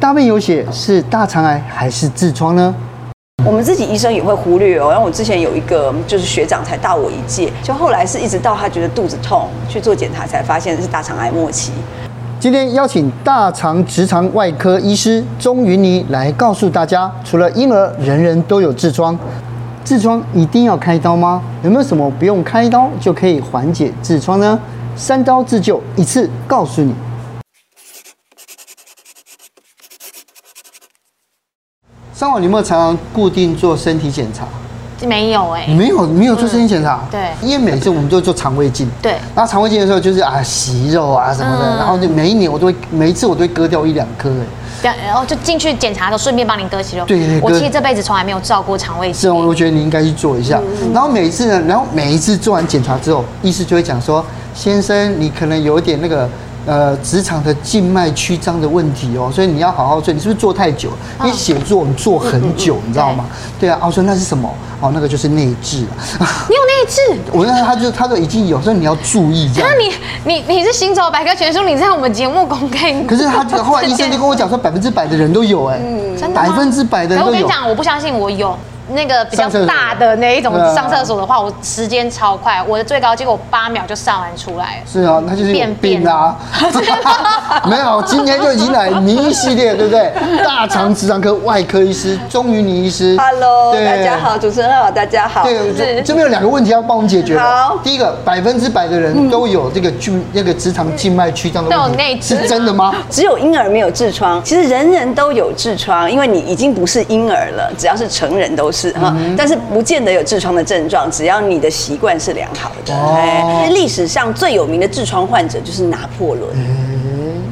大便有血是大肠癌还是痔疮呢？我们自己医生也会忽略哦。然后我之前有一个就是学长才大我一届，就后来是一直到他觉得肚子痛去做检查，才发现是大肠癌末期。今天邀请大肠直肠外科医师钟云妮来告诉大家，除了婴儿，人人都有痔疮，痔疮一定要开刀吗？有没有什么不用开刀就可以缓解痔疮呢？三刀自救，一次告诉你。上网，你有没有常常固定做身体检查？没有哎、欸，没有没有做身体检查、嗯。对，因为每次我们都做肠胃镜。对。然后肠胃镜的时候就是啊息肉啊什么的，嗯、然后就每一年我都会每一次我都会割掉一两颗哎。然后就进去检查的时候顺便帮您割息肉。对对。我其实这辈子从来没有照过肠胃镜。是，我觉得你应该去做一下。嗯、然后每一次呢，然后每一次做完检查之后，医师就会讲说，先生，你可能有一点那个。呃，直肠的静脉曲张的问题哦，所以你要好好做。你是不是坐太久？因为写作你坐很久，你知道吗？对啊，我说那是什么？哦，那个就是内痔。你有内痔？我那他就他都已经有，所以你要注意这样。那你你你是行走百科全书，你在我们节目公开。可是他后来医生就跟我讲说，百分之百的人都有哎，百分之百的人都有。我跟你讲，我不相信我有。那个比较大的那一种上厕所的话，我时间超快，我的最高结果八秒就上完出来。是啊，那就是便便啊。没有，今天就已经来名医系列，对不对？大肠直肠科外科医师钟云霓医师。Hello，大家好，主持人好，大家好。对，这边有两个问题要帮我们解决。好，第一个，百分之百的人都有这个静那个直肠静脉曲张的问题，是真的吗？只有婴儿没有痔疮，其实人人都有痔疮，因为你已经不是婴儿了，只要是成人都是。是哈，但是不见得有痔疮的症状，只要你的习惯是良好的。哦，历史上最有名的痔疮患者就是拿破仑。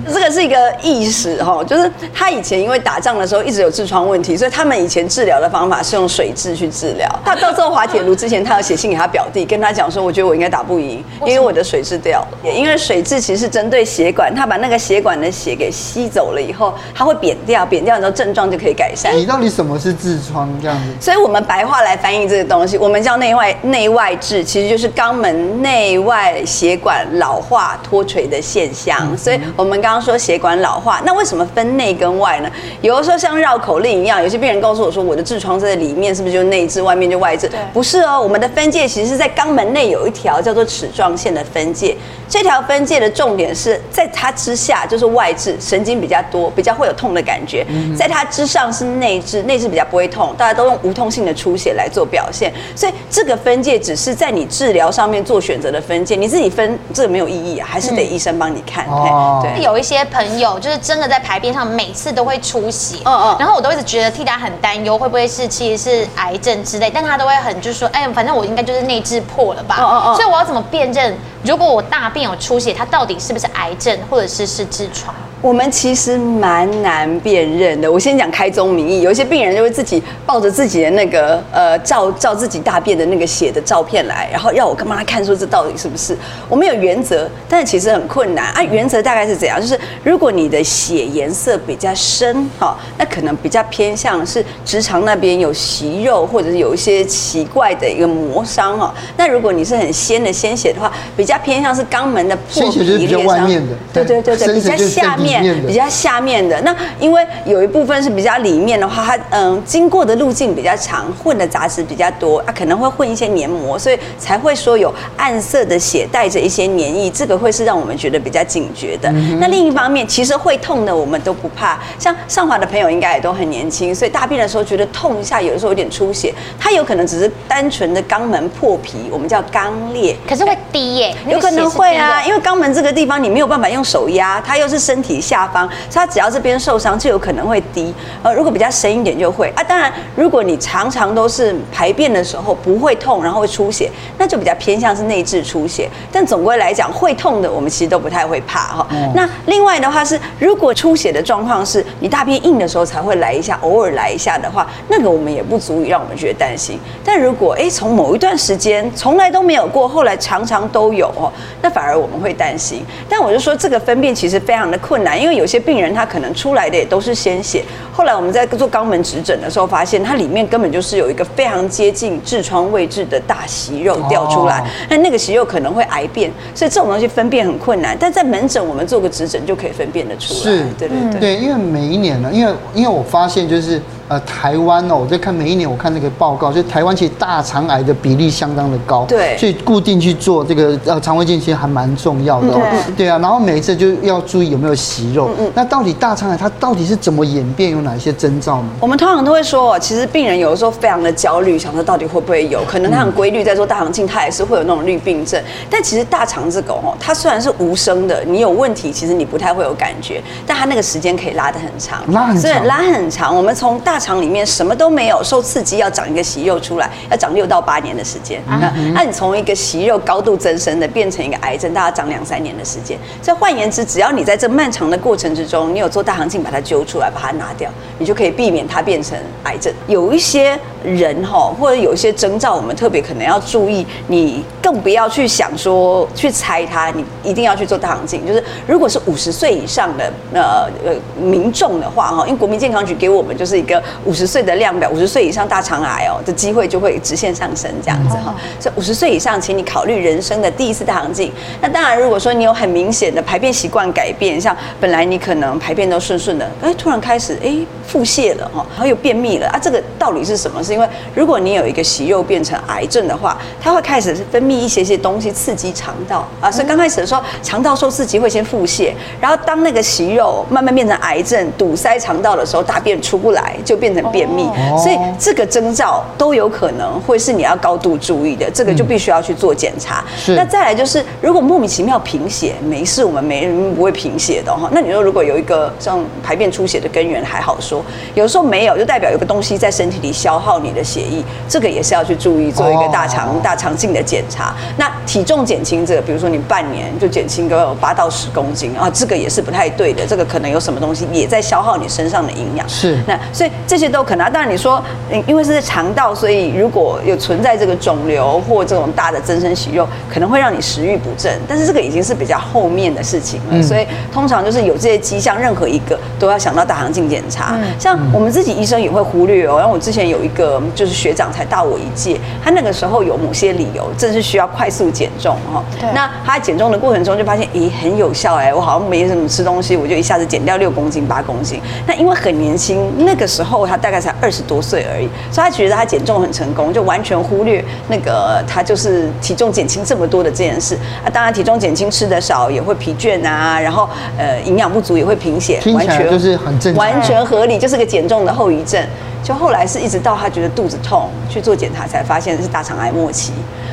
这个是一个意识哈，就是他以前因为打仗的时候一直有痔疮问题，所以他们以前治疗的方法是用水蛭去治疗。他到最后滑铁卢之前，他有写信给他表弟，跟他讲说，我觉得我应该打不赢，因为我的水蛭掉了。因为水蛭其实是针对血管，他把那个血管的血给吸走了以后，它会扁掉，扁掉之后症状就可以改善。你到底什么是痔疮这样子？所以我们白话来翻译这个东西，我们叫内外内外痔，其实就是肛门内外血管老化脱垂的现象。所以我们刚刚说血管老。化，那为什么分内跟外呢？有的时候像绕口令一样，有些病人告诉我说，我的痔疮在里面，是不是就内痔，外面就外痔？不是哦，我们的分界其实是在肛门内有一条叫做齿状线的分界。这条分界的重点是在它之下就是外痔，神经比较多，比较会有痛的感觉；在它之上是内痔，内痔比较不会痛。大家都用无痛性的出血来做表现，所以这个分界只是在你治疗上面做选择的分界，你自己分这个没有意义啊，还是得医生帮你看。哦，对，有一些朋友就是真的在排便上每次都会出血，嗯嗯，然后我都一直觉得替他很担忧，会不会是其实是癌症之类，但他都会很就是说，哎，反正我应该就是内痔破了吧，嗯嗯嗯，所以我要怎么辨认？如果我大便有出血，它到底是不是癌症，或者是是痔疮？我们其实蛮难辨认的。我先讲开宗明义，有一些病人就会自己抱着自己的那个呃照照自己大便的那个血的照片来，然后要我干嘛看说这到底是不是？我们有原则，但是其实很困难啊。原则大概是怎样？就是如果你的血颜色比较深，哈，那可能比较偏向是直肠那边有息肉，或者是有一些奇怪的一个磨伤哈。那如果你是很鲜的鲜血的话，比较偏向是肛门的破皮裂伤。对对对对，比较下面。面比较下面的那，因为有一部分是比较里面的话，它嗯经过的路径比较长，混的杂质比较多啊，可能会混一些黏膜，所以才会说有暗色的血带着一些黏液，这个会是让我们觉得比较警觉的。嗯、那另一方面，其实会痛的我们都不怕，像上华的朋友应该也都很年轻，所以大便的时候觉得痛一下，有的时候有点出血，它有可能只是单纯的肛门破皮，我们叫肛裂，可是会滴耶，有可能会啊，因为肛门这个地方你没有办法用手压，它又是身体。下方，所以它只要这边受伤，就有可能会低。呃，如果比较深一点就会啊。当然，如果你常常都是排便的时候不会痛，然后会出血，那就比较偏向是内痔出血。但总归来讲，会痛的我们其实都不太会怕哈。嗯、那另外的话是，如果出血的状况是你大便硬的时候才会来一下，偶尔来一下的话，那个我们也不足以让我们觉得担心。但如果哎从某一段时间从来都没有过，后来常常都有哦，那反而我们会担心。但我就说这个分辨其实非常的困难。难，因为有些病人他可能出来的也都是鲜血。后来我们在做肛门指诊的时候，发现它里面根本就是有一个非常接近痔疮位置的大息肉掉出来，那、哦、那个息肉可能会癌变，所以这种东西分辨很困难。但在门诊我们做个指诊就可以分辨得出来。是，对对对，对，因为每一年呢，因为因为我发现就是。呃，台湾哦，我在看每一年我看那个报告，就台湾其实大肠癌的比例相当的高，对，所以固定去做这个呃肠胃镜其实还蛮重要的，哦，对，对啊，然后每一次就要注意有没有息肉，嗯，那到底大肠癌它到底是怎么演变，有哪一些征兆呢？我们通常都会说，其实病人有的时候非常的焦虑，想说到底会不会有，可能他很规律在做大肠镜，他也是会有那种绿病症，但其实大肠这个哦，它虽然是无声的，你有问题其实你不太会有感觉，但它那个时间可以拉得很长，拉很长，所以拉很长，我们从大肠里面什么。都没有受刺激，要长一个息肉出来，要长六到八年的时间。那那你从一个息肉高度增生的变成一个癌症，大概长两三年的时间。所以换言之，只要你在这漫长的过程之中，你有做大肠镜把它揪出来，把它拿掉，你就可以避免它变成癌症。有一些人哈，或者有一些征兆，我们特别可能要注意，你更不要去想说去猜它，你一定要去做大肠镜。就是如果是五十岁以上的呃呃民众的话哈，因为国民健康局给我们就是一个五十岁的量。表五十岁以上大肠癌哦的机会就会直线上升，这样子哈。所以五十岁以上，请你考虑人生的第一次大肠镜。那当然，如果说你有很明显的排便习惯改变，像本来你可能排便都顺顺的，哎，突然开始哎腹泻了哈，然后又便秘了啊，这个道理是什么？是因为如果你有一个息肉变成癌症的话，它会开始分泌一些些东西刺激肠道啊，所以刚开始的时候肠道受刺激会先腹泻，然后当那个息肉慢慢变成癌症堵塞肠道的时候，大便出不来就变成便秘。所以这个征兆都有可能会是你要高度注意的，这个就必须要去做检查。那再来就是，如果莫名其妙贫血，没事，我们没人不会贫血的哈。那你说如果有一个像排便出血的根源还好说，有时候没有，就代表有个东西在身体里消耗你的血液，这个也是要去注意，做一个大肠大肠镜的检查。那体重减轻这个，比如说你半年就减轻个八到十公斤啊，这个也是不太对的，这个可能有什么东西也在消耗你身上的营养。是。那所以这些都可能，当然你说。因为是在肠道，所以如果有存在这个肿瘤或这种大的增生息肉，可能会让你食欲不振。但是这个已经是比较后面的事情了，所以通常就是有这些迹象，任何一个都要想到大肠镜检查。像我们自己医生也会忽略哦。然后我之前有一个就是学长才大我一届，他那个时候有某些理由，正是需要快速减重哈。那他减重的过程中就发现，咦，很有效哎，我好像没什么吃东西，我就一下子减掉六公斤八公斤。那因为很年轻，那个时候他大概才二十多岁而已。所以他觉得他减重很成功，就完全忽略那个他就是体重减轻这么多的这件事啊。当然体重减轻吃的少也会疲倦啊，然后呃营养不足也会贫血，完全就是很正常，完全合理，就是个减重的后遗症。就后来是一直到他觉得肚子痛去做检查才发现是大肠癌末期。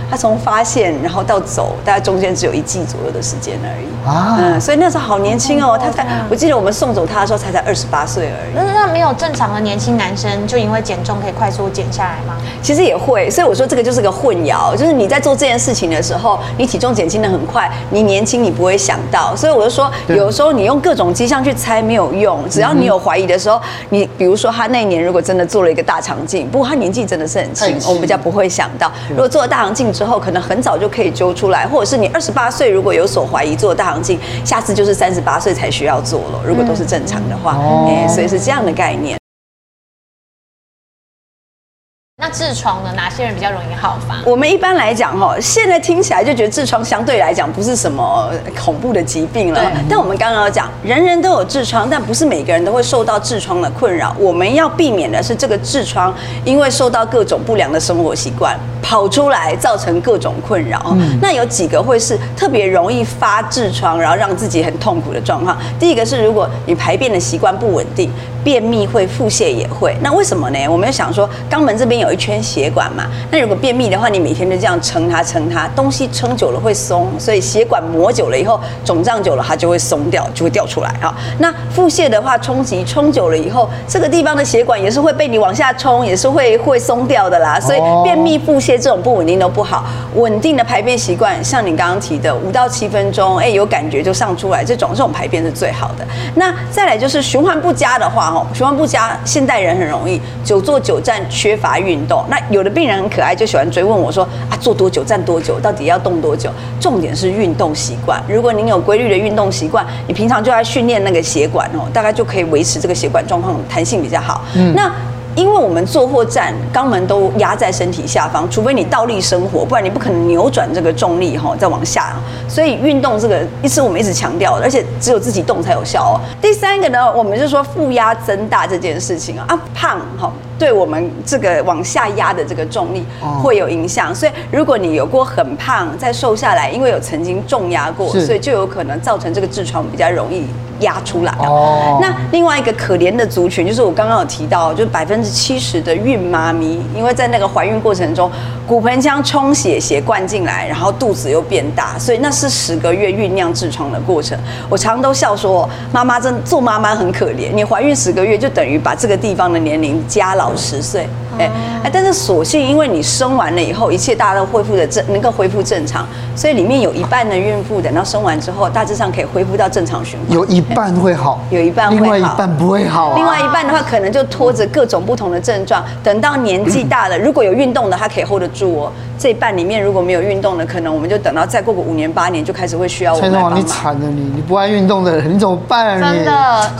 他从发现然后到走，大概中间只有一季左右的时间而已啊。嗯，所以那时候好年轻哦，他才我记得我们送走他的时候才才二十八岁而已。那那没有正常的年轻男生就因为减重可以快速减下来吗？其实也会，所以我说这个就是个混淆，就是你在做这件事情的时候，你体重减轻的很快，你年轻你不会想到，所以我就说有时候你用各种迹象去猜没有用，只要你有怀疑的时候，你比如说他那一年如果真的做了一个大肠镜，不过他年纪真的是很轻，我们比较不会想到，如果做了大肠镜之后，可能很早就可以揪出来，或者是你二十八岁如果有所怀疑做大肠镜，下次就是三十八岁才需要做了。如果都是正常的话，哎，所以是这样的概念。那痔疮呢？哪些人比较容易好发？我们一般来讲，哈，现在听起来就觉得痔疮相对来讲不是什么恐怖的疾病了。但我们刚刚有讲，人人都有痔疮，但不是每个人都会受到痔疮的困扰。我们要避免的是这个痔疮，因为受到各种不良的生活习惯跑出来，造成各种困扰。嗯。那有几个会是特别容易发痔疮，然后让自己很痛苦的状况。第一个是，如果你排便的习惯不稳定，便秘会，腹泻也会。那为什么呢？我们要想说，肛门这边有一圈血管嘛，那如果便秘的话，你每天就这样撑它撑它，东西撑久了会松，所以血管磨久了以后，肿胀久了它就会松掉，就会掉出来哈。那腹泻的话，冲击冲久了以后，这个地方的血管也是会被你往下冲，也是会会松掉的啦。所以便秘、腹泻这种不稳定都不好，稳定的排便习惯，像你刚刚提的五到七分钟，哎，有感觉就上出来，这种这种排便是最好的。那再来就是循环不佳的话，哦，循环不佳，现代人很容易久坐久站，缺乏运动。那有的病人很可爱，就喜欢追问我说啊，坐多久站多久，到底要动多久？重点是运动习惯。如果您有规律的运动习惯，你平常就在训练那个血管哦，大概就可以维持这个血管状况弹性比较好。嗯，那。因为我们坐或站，肛门都压在身体下方，除非你倒立生活，不然你不可能扭转这个重力哈，再往下。所以运动这个一直我们一直强调的，而且只有自己动才有效哦。第三个呢，我们就说负压增大这件事情啊，胖哈，对我们这个往下压的这个重力会有影响。所以如果你有过很胖再瘦下来，因为有曾经重压过，所以就有可能造成这个痔疮比较容易。压出来哦。那另外一个可怜的族群，就是我刚刚有提到，就是百分之七十的孕妈咪，因为在那个怀孕过程中，骨盆腔充血，血灌进来，然后肚子又变大，所以那是十个月酝酿痔疮的过程。我常都笑说，妈妈真做妈妈很可怜，你怀孕十个月就等于把这个地方的年龄加老老十岁。哎哎，但是所幸因为你生完了以后，一切大家都恢复的正，能够恢复正常，所以里面有一半的孕妇等到生完之后，大致上可以恢复到正常循环。有一半会好，有一半会好，另外一半不会好啊。另外一半的话，可能就拖着各种不同的症状，等到年纪大了，如果有运动的，他可以 hold 得住哦。这一半里面如果没有运动的，可能我们就等到再过个五年八年，就开始会需要我们来帮忙。蔡总，你惨了你，你不爱运动的人，你怎么办啊？真的。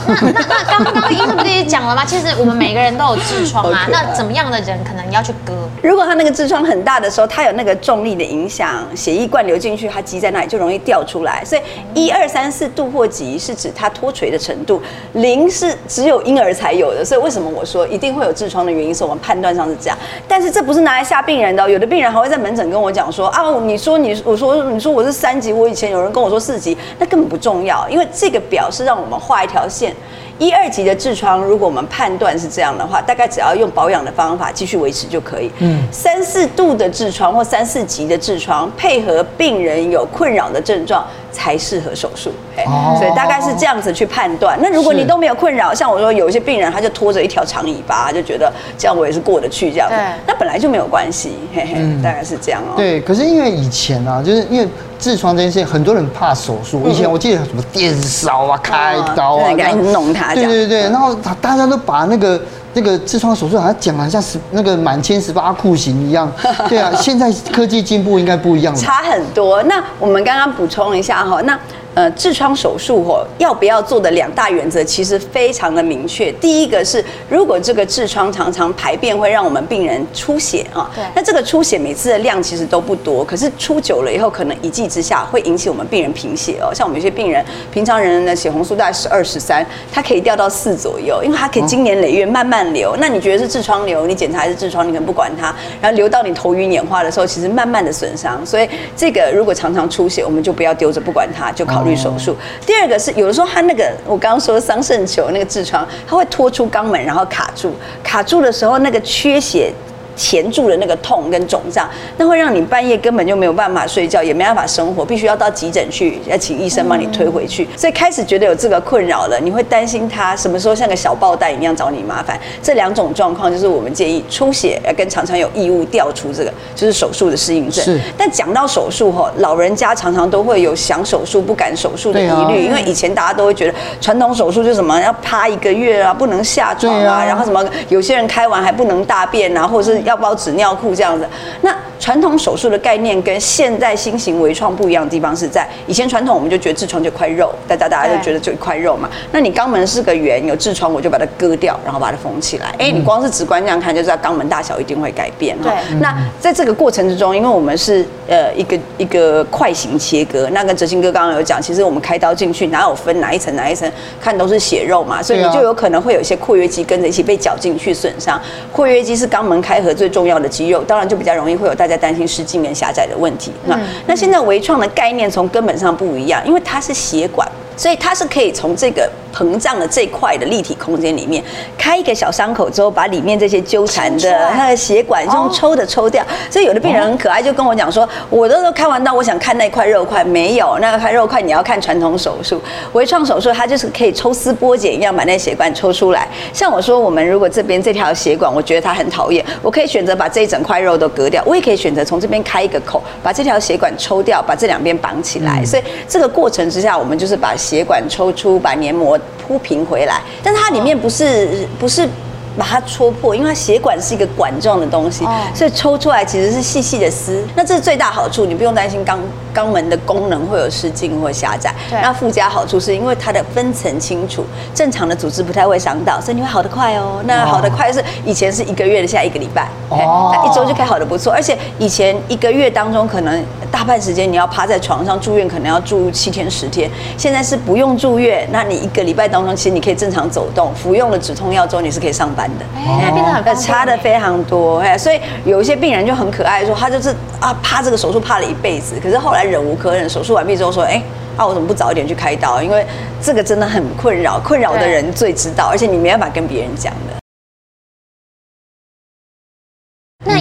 那那刚刚医生不是也讲了吗？其实我们每个人都有痔疮啊。那怎么的人可能要去割？如果他那个痔疮很大的时候，他有那个重力的影响，血液灌流进去，它积在那里就容易掉出来。所以一二三四度或级是指它脱垂的程度，零是只有婴儿才有的。所以为什么我说一定会有痔疮的原因，是我们判断上是这样。但是这不是拿来吓病人的，有的病人还会。在门诊跟我讲说啊，你说你我说你说我是三级，我以前有人跟我说四级，那根本不重要，因为这个表是让我们画一条线。一二级的痔疮，如果我们判断是这样的话，大概只要用保养的方法继续维持就可以。嗯，三四度的痔疮或三四级的痔疮，配合病人有困扰的症状。才适合手术，哦，所以大概是这样子去判断。那如果你都没有困扰，像我说有一些病人，他就拖着一条长尾巴，就觉得这样我也是过得去这样子。那本来就没有关系，嘿嘿，大概是这样哦。对，可是因为以前啊，就是因为痔疮这件事情，很多人怕手术。以前我记得什么电烧啊、开刀啊，赶紧弄它。对对对，然后大家都把那个那个痔疮手术好像讲了像十那个满清十八酷刑一样。对啊，现在科技进步应该不一样了。差很多。那我们刚刚补充一下哈，那。呃，痔疮手术哦，要不要做的两大原则其实非常的明确。第一个是，如果这个痔疮常常排便会让我们病人出血啊，对，那这个出血每次的量其实都不多，可是出久了以后，可能一剂之下会引起我们病人贫血哦。像我们有些病人，平常人的血红素大概十二十三，它可以掉到四左右，因为它可以经年累月慢慢流。那你觉得是痔疮瘤，你检查还是痔疮，你可能不管它，然后流到你头晕眼花的时候，其实慢慢的损伤。所以这个如果常常出血，我们就不要丢着不管它，就考。手术，第二个是有的时候他那个我刚刚说桑葚球那个痔疮，它会拖出肛门，然后卡住，卡住的时候那个缺血。钳住了那个痛跟肿胀，那会让你半夜根本就没有办法睡觉，也没办法生活，必须要到急诊去，要请医生帮你推回去。所以开始觉得有这个困扰了，你会担心他什么时候像个小爆弹一样找你麻烦。这两种状况就是我们建议出血跟常常有异物掉出这个，就是手术的适应症。是。但讲到手术哈，老人家常常都会有想手术不敢手术的疑虑，因为以前大家都会觉得传统手术就什么要趴一个月啊，不能下床啊，然后什么有些人开完还不能大便啊，或者是。要包纸尿裤这样子，那传统手术的概念跟现在新型微创不一样的地方是在以前传统我们就觉得痔疮就一块肉，大家大家就觉得就一块肉嘛。那你肛门是个圆，有痔疮我就把它割掉，然后把它缝起来。哎，你光是直观这样看就知道肛门大小一定会改变哈。那在这个过程之中，因为我们是呃一个一个块形切割，那跟哲兴哥刚刚有讲，其实我们开刀进去哪有分哪一层哪一层，看都是血肉嘛，所以你就有可能会有一些括约肌跟着一起被绞进去损伤。括约肌是肛门开合最重要的肌肉，当然就比较容易会有大家担心失禁跟狭窄的问题。那那现在微创的概念从根本上不一样，因为它是血管，所以它是可以从这个。膨胀的这块的立体空间里面，开一个小伤口之后，把里面这些纠缠的那个血管用抽的抽掉。所以有的病人很可爱，就跟我讲说，我都都开完刀，我想看那块肉块，没有那个块肉块，你要看传统手术。微创手术它就是可以抽丝剥茧一样把那血管抽出来。像我说，我们如果这边这条血管，我觉得它很讨厌，我可以选择把这一整块肉都割掉，我也可以选择从这边开一个口，把这条血管抽掉，把这两边绑起来。所以这个过程之下，我们就是把血管抽出，把黏膜。铺平回来，但它里面不是不是。把它戳破，因为它血管是一个管状的东西，哦、所以抽出来其实是细细的丝。那这是最大好处，你不用担心肛肛门的功能会有失禁或狭窄。对那附加好处是因为它的分层清楚，正常的组织不太会伤到，所以你会好得快哦。那好得快是以前是一个月的，现在一个礼拜，哦，那一周就可以好得不错。而且以前一个月当中可能大半时间你要趴在床上住院，可能要住七天十天，现在是不用住院，那你一个礼拜当中其实你可以正常走动，服用了止痛药之后你是可以上班。哎，变得很差的非常多，哎，所以有一些病人就很可爱，说他就是啊，怕这个手术怕了一辈子，可是后来忍无可忍，手术完毕之后说，哎，啊，我怎么不早一点去开刀？因为这个真的很困扰，困扰的人最知道，而且你没办法跟别人讲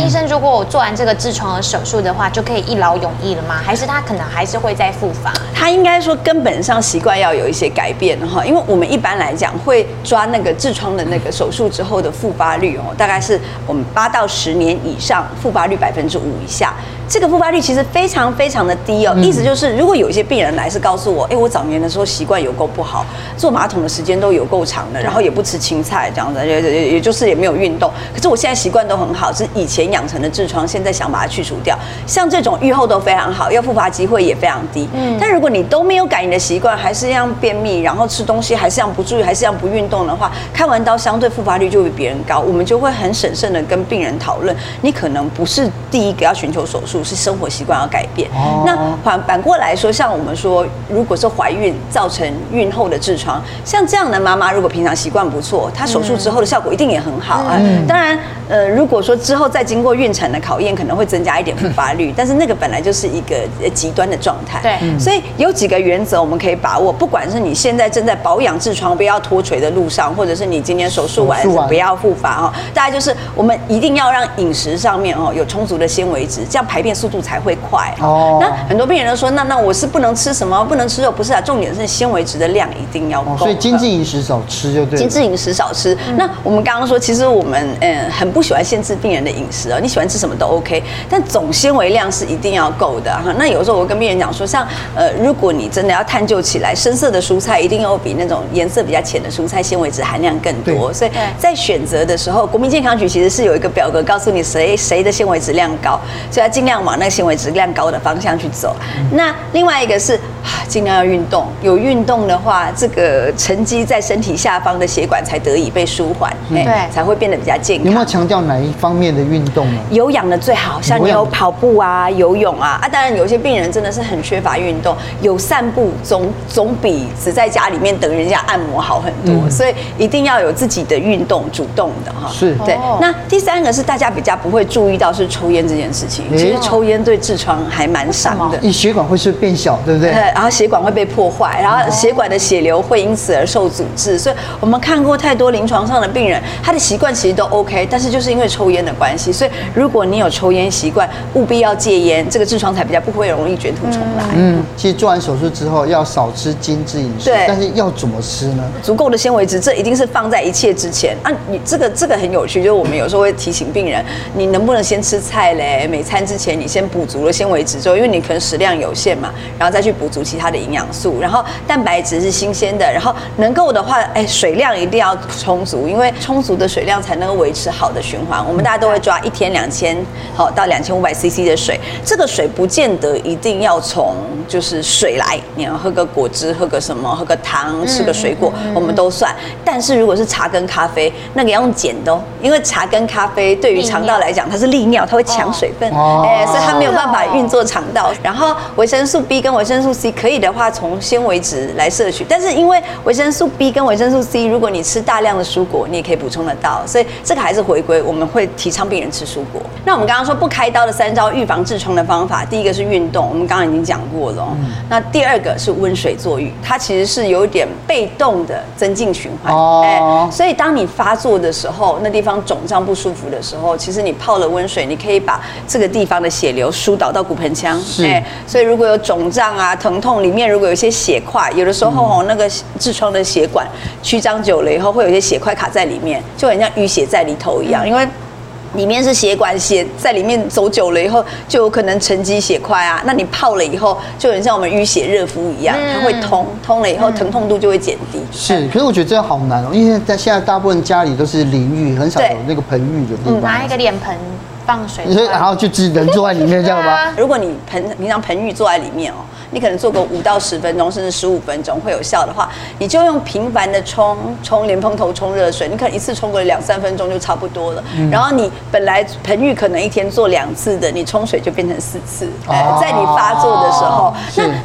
医生，如果我做完这个痔疮的手术的话，就可以一劳永逸了吗？还是他可能还是会再复发？他应该说根本上习惯要有一些改变哈，因为我们一般来讲会抓那个痔疮的那个手术之后的复发率哦，大概是我们八到十年以上复发率百分之五以下。这个复发率其实非常非常的低哦，意思就是如果有一些病人来是告诉我，哎，我早年的时候习惯有够不好，坐马桶的时间都有够长的，然后也不吃青菜这样子，也也也就是也没有运动，可是我现在习惯都很好，是以前养成的痔疮，现在想把它去除掉，像这种预后都非常好，要复发机会也非常低。嗯，但如果你都没有改你的习惯，还是一样便秘，然后吃东西还是这样不注意，还是这样不运动的话，开完刀相对复发率就比别人高，我们就会很审慎的跟病人讨论，你可能不是第一个要寻求手术。是生活习惯要改变。哦、那反反过来说，像我们说，如果是怀孕造成孕后的痔疮，像这样的妈妈，如果平常习惯不错，她手术之后的效果一定也很好啊。嗯、当然，呃，如果说之后再经过孕产的考验，可能会增加一点复发率，但是那个本来就是一个极端的状态。对，所以有几个原则我们可以把握。不管是你现在正在保养痔疮不要脱垂的路上，或者是你今天手术完不要复发哦，大家就是我们一定要让饮食上面哦有充足的纤维质，这样排。变速度才会快哦。那很多病人都说，那那我是不能吃什么，不能吃肉，不是啊。重点是纤维质的量一定要够。所以精致饮食少吃就对。精致饮食少吃。那我们刚刚说，其实我们嗯很不喜欢限制病人的饮食哦。你喜欢吃什么都 OK，但总纤维量是一定要够的哈。那有时候我跟病人讲说，像呃，如果你真的要探究起来，深色的蔬菜一定要比那种颜色比较浅的蔬菜纤维质含量更多。所以在选择的时候，国民健康局其实是有一个表格告诉你谁谁的纤维质量高，所以要尽量。往那个纤维质量高的方向去走。那另外一个是尽量要运动，有运动的话，这个沉积在身体下方的血管才得以被舒缓，对，才会变得比较健康。有没有强调哪一方面的运动呢？有氧的最好，像你有跑步啊、游泳啊啊。当然，有些病人真的是很缺乏运动，有散步总总比只在家里面等人家按摩好很多。所以一定要有自己的运动，主动的哈。是对。那第三个是大家比较不会注意到是抽烟这件事情，其实抽烟对痔疮还蛮伤的，你血管会是变小，对不对？然后血管会被破坏，然后血管的血流会因此而受阻滞。所以我们看过太多临床上的病人，他的习惯其实都 OK，但是就是因为抽烟的关系，所以如果你有抽烟习惯，务必要戒烟，这个痔疮才比较不会容易卷土重来。嗯，其实做完手术之后要少吃精致饮食，对，但是要怎么吃呢？足够的纤维质，这一定是放在一切之前啊。你这个这个很有趣，就是我们有时候会提醒病人，你能不能先吃菜嘞？每餐之前你先补足了纤维质之后，因为你可能食量有限嘛，然后再去补足其他的营养素，然后蛋白质是新鲜的，然后能够的话，哎，水量一定要充足，因为充足的水量才能够维持好的循环。我们大家都会抓一天两千好到两千五百 CC 的水，这个水不见得一定要从就是水来，你要喝个果汁，喝个什么，喝个糖，吃个水果，我们都算。但是如果是茶跟咖啡，那个要用碱的哦，因为茶跟咖啡对于肠道来讲它是利尿，它会抢水分，哎，所以它没有办法运作肠道。然后维生素 B 跟维生素 C 可以的话，从纤维质来摄取。但是因为维生素 B 跟维生素 C，如果你吃大量的蔬果，你也可以补充得到。所以这个还是回归，我们会提倡病人吃蔬果。那我们刚刚说不开刀的三招预防痔疮的方法，第一个是运动，我们刚刚已经讲过了。那第二个是温水坐浴，它其实是有点被动的增进循环。哦。所以当你发作的时候，那地方肿胀不舒服的时候，其实你泡了温水，你可以把这个地方的血流疏导到骨盆腔。是。所以如果有肿胀啊、疼痛，里面如果有一些血块，有的时候哦，那个痔疮的血管曲张久了以后，会有一些血块卡在里面，就很像淤血在里头一样，因为。里面是血管，血在里面走久了以后，就有可能沉积血块啊。那你泡了以后，就很像我们淤血热敷一样，它会通，通了以后疼痛度就会减低。是，可是我觉得这样好难哦，因为在现在大部分家里都是淋浴，很少有那个盆浴的地方。拿一个脸盆放水，然后就只能坐在里面这样吗？如果你盆平常盆浴坐在里面哦。你可能做个五到十分钟，甚至十五分钟会有效的话，你就用频繁的冲冲莲蓬头冲热水，你可能一次冲个两三分钟就差不多了。嗯、然后你本来盆浴可能一天做两次的，你冲水就变成四次。哦、在你发作的时候，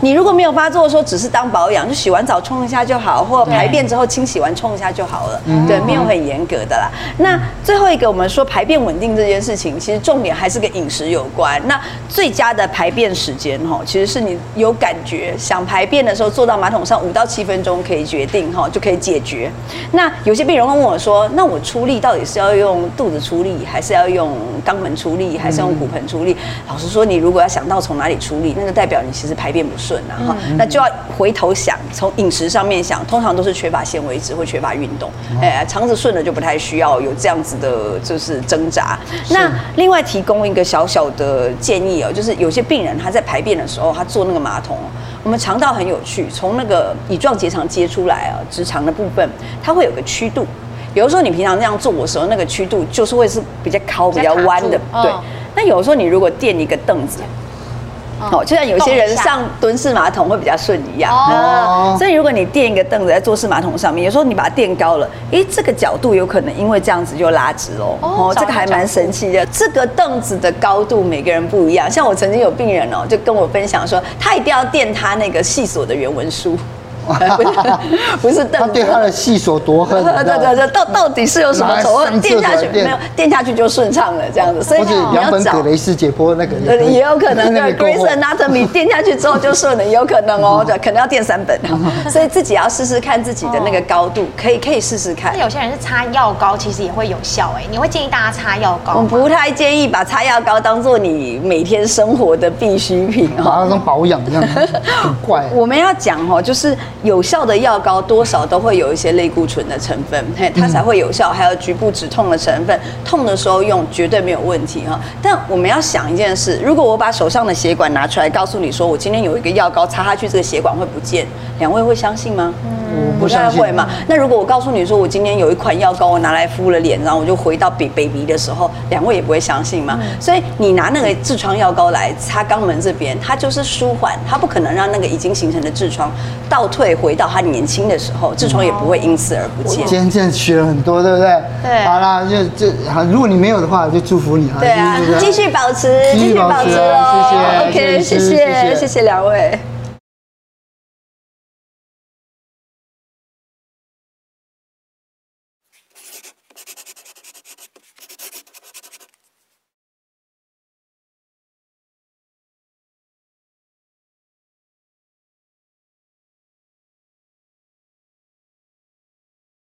你如果没有发作的时候，只是当保养，就洗完澡冲一下就好，或排便之后清洗完冲一下就好了。对，对，没有很严格的啦。那最后一个，我们说排便稳定这件事情，其实重点还是跟饮食有关。那最佳的排便时间哈，其实是你有。感觉想排便的时候，坐到马桶上五到七分钟可以决定哈，就可以解决。那有些病人会问我说：“那我出力到底是要用肚子出力，还是要用肛门出力，还是用骨盆出力？”嗯、老实说，你如果要想到从哪里出力，那就代表你其实排便不顺啊哈。嗯、那就要回头想，从饮食上面想，通常都是缺乏纤维质或缺乏运动。哎，肠子顺了就不太需要有这样子的，就是挣扎。是那另外提供一个小小的建议哦，就是有些病人他在排便的时候，他坐那个马桶。我们肠道很有趣，从那个乙状结肠接出来啊，直肠的部分，它会有个曲度。有的时候你平常这样坐的时候，那个曲度就是会是比较高、比较弯的，对。那有的时候你如果垫一个凳子。哦，就像有些人上蹲式马桶会比较顺一样，哦，所以如果你垫一个凳子在坐式马桶上面，有时候你把它垫高了，诶，这个角度有可能因为这样子就拉直喽。哦，这个还蛮神奇的。这个凳子的高度每个人不一样，像我曾经有病人哦，就跟我分享说，他一定要垫他那个细锁的原文书。不是不是他对他的细锁多恨。对对对，到到底是有什么仇恨？垫下去没有？垫下去就顺畅了，这样子。所以你要找雷斯解剖那个，也有可能对。Grace Anatomy 垫下去之后就顺了，也有可能哦，对，可能要垫三本。所以自己要试试看自己的那个高度，可以可以试试看。那有些人是擦药膏，其实也会有效哎。你会建议大家擦药膏？我不太建议把擦药膏当做你每天生活的必需品哦，把它当保养一样，很怪。我们要讲哦，就是。有效的药膏多少都会有一些类固醇的成分，嘿，它才会有效。还有局部止痛的成分，痛的时候用绝对没有问题哈。但我们要想一件事，如果我把手上的血管拿出来，告诉你说我今天有一个药膏擦下去，这个血管会不见，两位会相信吗？嗯，不太会嘛。那如果我告诉你说我今天有一款药膏，我拿来敷了脸，然后我就回到 baby 的时候，两位也不会相信吗？所以你拿那个痔疮药膏来擦肛门这边，它就是舒缓，它不可能让那个已经形成的痔疮倒退。回到他年轻的时候，痔疮也不会因此而不见。今天真的学了很多，对不对？对。好啦，就就好。如果你没有的话，就祝福你啊。对啊，继续保持，继续保持哦。谢谢。OK，谢谢，谢谢两位。